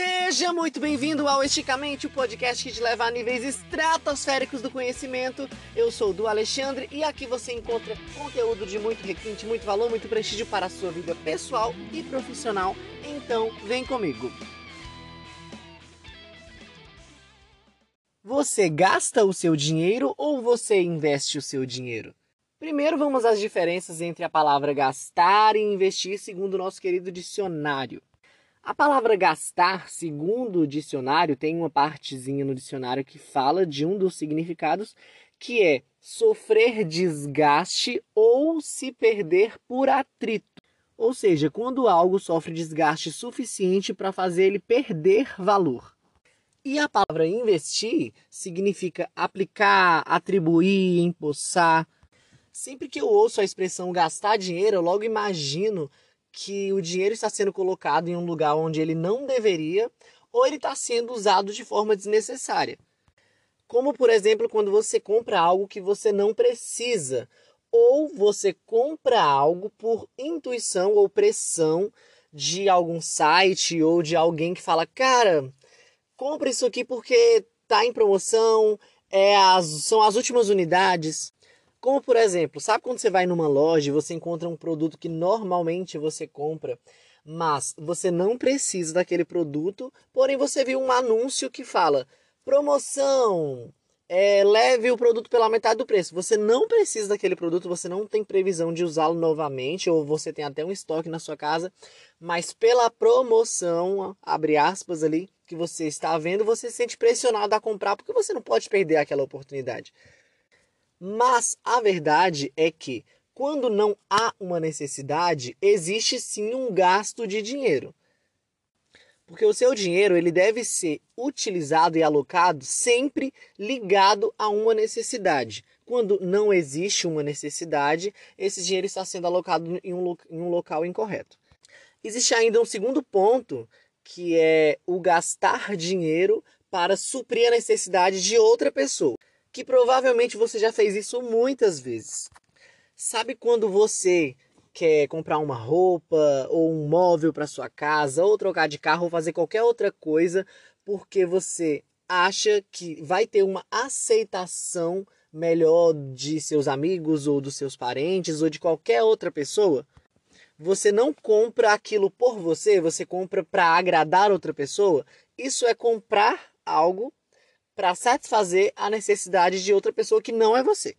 Seja muito bem-vindo ao Esticamente, o podcast que te leva a níveis estratosféricos do conhecimento. Eu sou o do Alexandre e aqui você encontra conteúdo de muito requinte, muito valor, muito prestígio para a sua vida pessoal e profissional. Então, vem comigo. Você gasta o seu dinheiro ou você investe o seu dinheiro? Primeiro vamos às diferenças entre a palavra gastar e investir segundo o nosso querido dicionário. A palavra gastar, segundo o dicionário, tem uma partezinha no dicionário que fala de um dos significados que é sofrer desgaste ou se perder por atrito. Ou seja, quando algo sofre desgaste suficiente para fazer ele perder valor. E a palavra investir significa aplicar, atribuir, empossar. Sempre que eu ouço a expressão gastar dinheiro, eu logo imagino que o dinheiro está sendo colocado em um lugar onde ele não deveria ou ele está sendo usado de forma desnecessária. Como, por exemplo, quando você compra algo que você não precisa, ou você compra algo por intuição ou pressão de algum site ou de alguém que fala: Cara, compra isso aqui porque tá em promoção, é as, são as últimas unidades. Como por exemplo, sabe quando você vai numa loja e você encontra um produto que normalmente você compra, mas você não precisa daquele produto, porém você viu um anúncio que fala promoção, é, leve o produto pela metade do preço. Você não precisa daquele produto, você não tem previsão de usá-lo novamente, ou você tem até um estoque na sua casa, mas pela promoção, abre aspas ali, que você está vendo, você se sente pressionado a comprar porque você não pode perder aquela oportunidade. Mas a verdade é que quando não há uma necessidade, existe sim um gasto de dinheiro. Porque o seu dinheiro ele deve ser utilizado e alocado sempre ligado a uma necessidade. Quando não existe uma necessidade, esse dinheiro está sendo alocado em um, em um local incorreto. Existe ainda um segundo ponto, que é o gastar dinheiro para suprir a necessidade de outra pessoa que provavelmente você já fez isso muitas vezes. Sabe quando você quer comprar uma roupa ou um móvel para sua casa, ou trocar de carro, ou fazer qualquer outra coisa, porque você acha que vai ter uma aceitação melhor de seus amigos ou dos seus parentes ou de qualquer outra pessoa? Você não compra aquilo por você, você compra para agradar outra pessoa. Isso é comprar algo para satisfazer a necessidade de outra pessoa que não é você.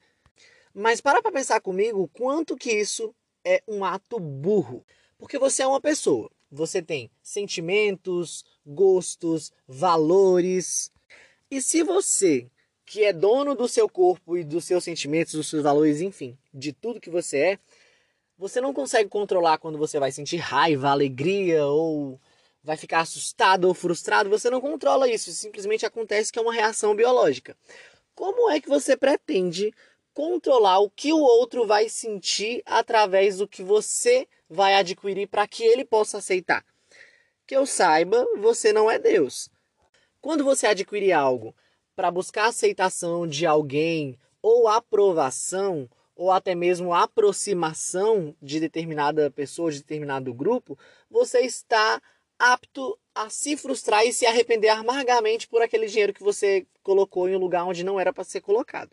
Mas para para pensar comigo quanto que isso é um ato burro. Porque você é uma pessoa, você tem sentimentos, gostos, valores. E se você, que é dono do seu corpo e dos seus sentimentos, dos seus valores, enfim, de tudo que você é, você não consegue controlar quando você vai sentir raiva, alegria ou vai ficar assustado ou frustrado, você não controla isso, simplesmente acontece que é uma reação biológica. Como é que você pretende controlar o que o outro vai sentir através do que você vai adquirir para que ele possa aceitar? Que eu saiba, você não é Deus. Quando você adquire algo para buscar aceitação de alguém ou aprovação, ou até mesmo aproximação de determinada pessoa, de determinado grupo, você está apto a se frustrar e se arrepender amargamente por aquele dinheiro que você colocou em um lugar onde não era para ser colocado.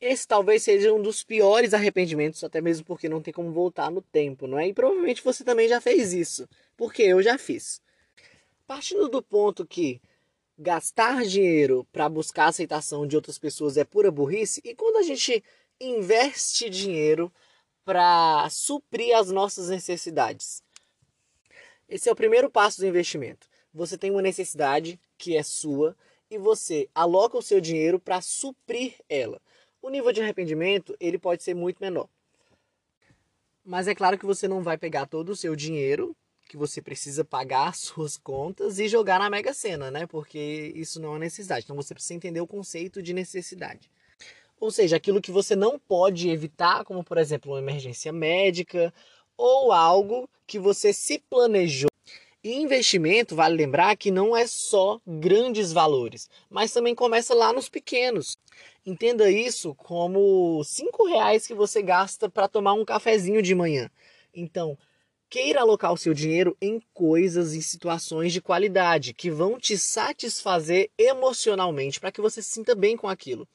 Esse talvez seja um dos piores arrependimentos, até mesmo porque não tem como voltar no tempo, não é? E provavelmente você também já fez isso, porque eu já fiz. Partindo do ponto que gastar dinheiro para buscar a aceitação de outras pessoas é pura burrice, e quando a gente investe dinheiro para suprir as nossas necessidades? Esse é o primeiro passo do investimento. Você tem uma necessidade que é sua e você aloca o seu dinheiro para suprir ela. O nível de arrependimento ele pode ser muito menor. Mas é claro que você não vai pegar todo o seu dinheiro que você precisa pagar as suas contas e jogar na Mega Sena, né? Porque isso não é necessidade. Então você precisa entender o conceito de necessidade. Ou seja, aquilo que você não pode evitar, como por exemplo uma emergência médica ou algo que você se planejou. E investimento, vale lembrar que não é só grandes valores, mas também começa lá nos pequenos. Entenda isso como cinco reais que você gasta para tomar um cafezinho de manhã. Então, Queira alocar o seu dinheiro em coisas e situações de qualidade que vão te satisfazer emocionalmente para que você se sinta bem com aquilo.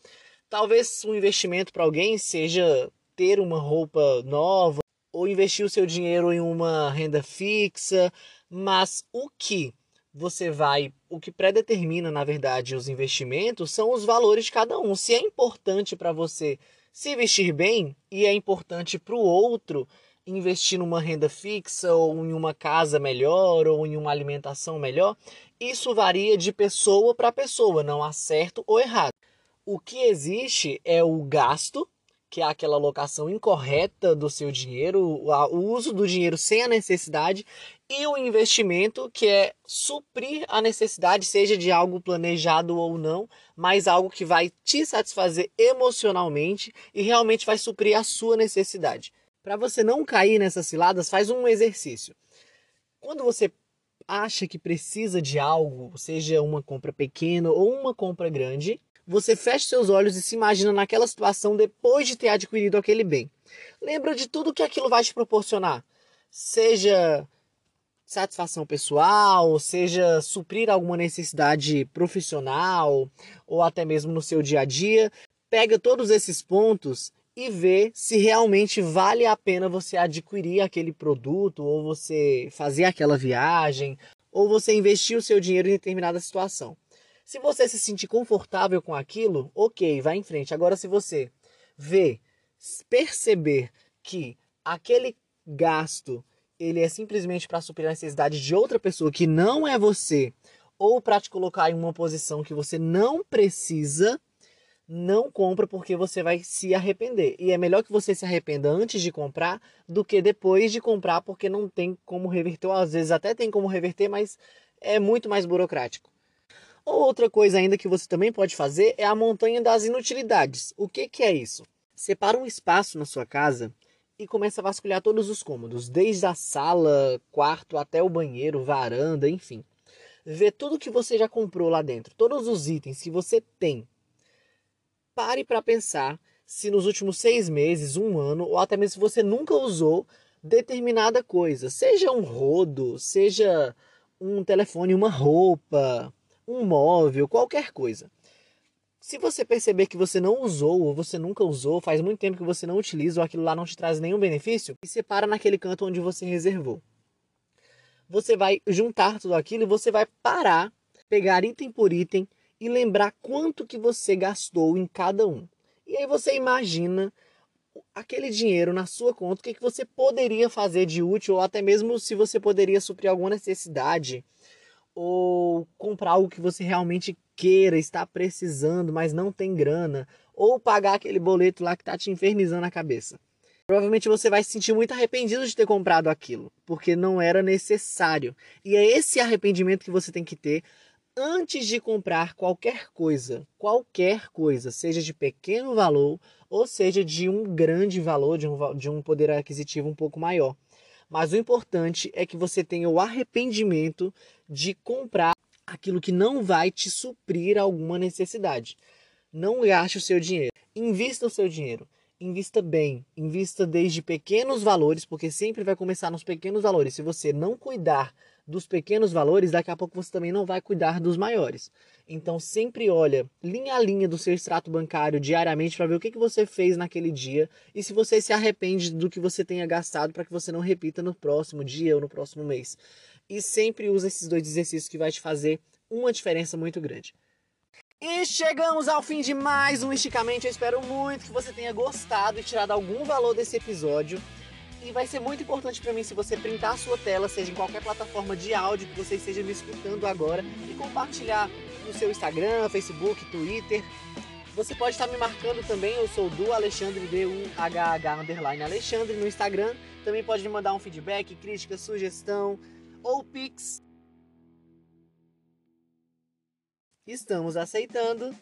Talvez um investimento para alguém seja ter uma roupa nova ou investir o seu dinheiro em uma renda fixa, mas o que você vai, o que predetermina, na verdade, os investimentos são os valores de cada um. Se é importante para você se vestir bem e é importante para o outro investir numa renda fixa ou em uma casa melhor ou em uma alimentação melhor, isso varia de pessoa para pessoa, não há certo ou errado. O que existe é o gasto, que é aquela alocação incorreta do seu dinheiro, o uso do dinheiro sem a necessidade, e o investimento, que é suprir a necessidade, seja de algo planejado ou não, mas algo que vai te satisfazer emocionalmente e realmente vai suprir a sua necessidade. Para você não cair nessas ciladas, faz um exercício. Quando você acha que precisa de algo, seja uma compra pequena ou uma compra grande, você fecha seus olhos e se imagina naquela situação depois de ter adquirido aquele bem. Lembra de tudo que aquilo vai te proporcionar, seja satisfação pessoal, seja suprir alguma necessidade profissional ou até mesmo no seu dia a dia. Pega todos esses pontos e ver se realmente vale a pena você adquirir aquele produto, ou você fazer aquela viagem, ou você investir o seu dinheiro em determinada situação. Se você se sentir confortável com aquilo, ok, vai em frente. Agora, se você ver, perceber que aquele gasto ele é simplesmente para suprir a necessidade de outra pessoa que não é você, ou para te colocar em uma posição que você não precisa, não compra porque você vai se arrepender. E é melhor que você se arrependa antes de comprar do que depois de comprar, porque não tem como reverter. Ou às vezes até tem como reverter, mas é muito mais burocrático. Ou outra coisa ainda que você também pode fazer é a montanha das inutilidades. O que, que é isso? Separa um espaço na sua casa e começa a vasculhar todos os cômodos, desde a sala, quarto até o banheiro, varanda, enfim. Vê tudo que você já comprou lá dentro, todos os itens que você tem pare para pensar se nos últimos seis meses, um ano, ou até mesmo se você nunca usou determinada coisa, seja um rodo, seja um telefone, uma roupa, um móvel, qualquer coisa. Se você perceber que você não usou, ou você nunca usou, faz muito tempo que você não utiliza, ou aquilo lá não te traz nenhum benefício, e separa naquele canto onde você reservou. Você vai juntar tudo aquilo e você vai parar, pegar item por item e lembrar quanto que você gastou em cada um. E aí você imagina aquele dinheiro na sua conta, o que, que você poderia fazer de útil, ou até mesmo se você poderia suprir alguma necessidade, ou comprar algo que você realmente queira, está precisando, mas não tem grana, ou pagar aquele boleto lá que está te infernizando a cabeça. Provavelmente você vai se sentir muito arrependido de ter comprado aquilo, porque não era necessário. E é esse arrependimento que você tem que ter antes de comprar qualquer coisa, qualquer coisa, seja de pequeno valor ou seja de um grande valor, de um, de um poder aquisitivo um pouco maior. Mas o importante é que você tenha o arrependimento de comprar aquilo que não vai te suprir alguma necessidade. Não gaste o seu dinheiro. Invista o seu dinheiro. Invista bem. Invista desde pequenos valores, porque sempre vai começar nos pequenos valores. Se você não cuidar dos pequenos valores, daqui a pouco você também não vai cuidar dos maiores. Então sempre olha linha a linha do seu extrato bancário diariamente para ver o que, que você fez naquele dia e se você se arrepende do que você tenha gastado para que você não repita no próximo dia ou no próximo mês. E sempre usa esses dois exercícios que vai te fazer uma diferença muito grande. E chegamos ao fim de mais um Esticamente. Eu espero muito que você tenha gostado e tirado algum valor desse episódio. E vai ser muito importante para mim se você printar a sua tela, seja em qualquer plataforma de áudio que você esteja me escutando agora, e compartilhar no seu Instagram, Facebook, Twitter. Você pode estar me marcando também, eu sou do Alexandre, D-U-H-H, underline Alexandre, no Instagram. Também pode me mandar um feedback, crítica, sugestão ou pix. Estamos aceitando.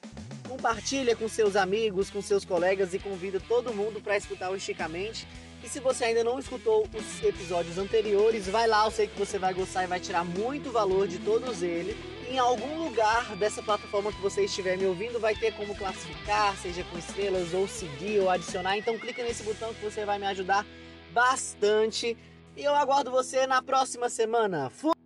Compartilha com seus amigos, com seus colegas e convida todo mundo para escutar o Esticamente. E se você ainda não escutou os episódios anteriores, vai lá, eu sei que você vai gostar e vai tirar muito valor de todos eles. Em algum lugar dessa plataforma que você estiver me ouvindo, vai ter como classificar, seja com estrelas, ou seguir, ou adicionar. Então clica nesse botão que você vai me ajudar bastante. E eu aguardo você na próxima semana. Fui!